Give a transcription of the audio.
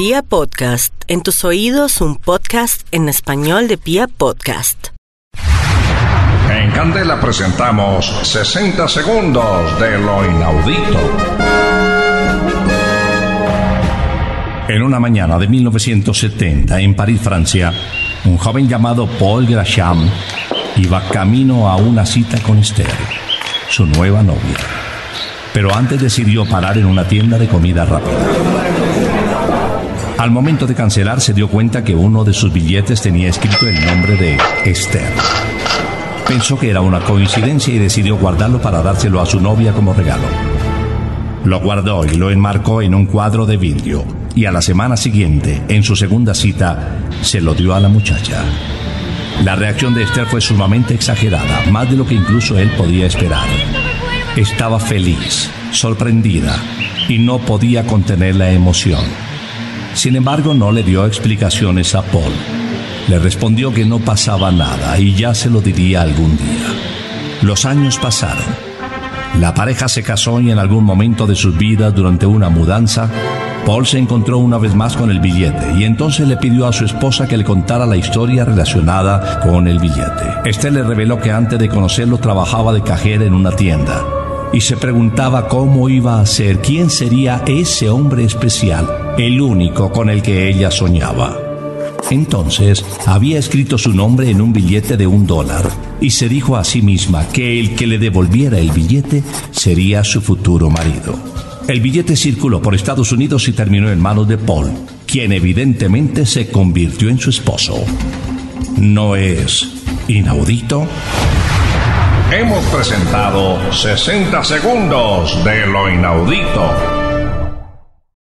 Pia Podcast, en tus oídos un podcast en español de Pia Podcast. En Candela presentamos 60 segundos de lo inaudito. En una mañana de 1970 en París, Francia, un joven llamado Paul Grasham iba camino a una cita con Esther, su nueva novia. Pero antes decidió parar en una tienda de comida rápida. Al momento de cancelar se dio cuenta que uno de sus billetes tenía escrito el nombre de Esther. Pensó que era una coincidencia y decidió guardarlo para dárselo a su novia como regalo. Lo guardó y lo enmarcó en un cuadro de vidrio y a la semana siguiente, en su segunda cita, se lo dio a la muchacha. La reacción de Esther fue sumamente exagerada, más de lo que incluso él podía esperar. Estaba feliz, sorprendida y no podía contener la emoción. Sin embargo, no le dio explicaciones a Paul. Le respondió que no pasaba nada y ya se lo diría algún día. Los años pasaron. La pareja se casó y en algún momento de sus vidas, durante una mudanza, Paul se encontró una vez más con el billete y entonces le pidió a su esposa que le contara la historia relacionada con el billete. Este le reveló que antes de conocerlo trabajaba de cajera en una tienda y se preguntaba cómo iba a ser, quién sería ese hombre especial, el único con el que ella soñaba. Entonces había escrito su nombre en un billete de un dólar y se dijo a sí misma que el que le devolviera el billete sería su futuro marido. El billete circuló por Estados Unidos y terminó en manos de Paul, quien evidentemente se convirtió en su esposo. ¿No es inaudito? Hemos presentado 60 segundos de lo inaudito.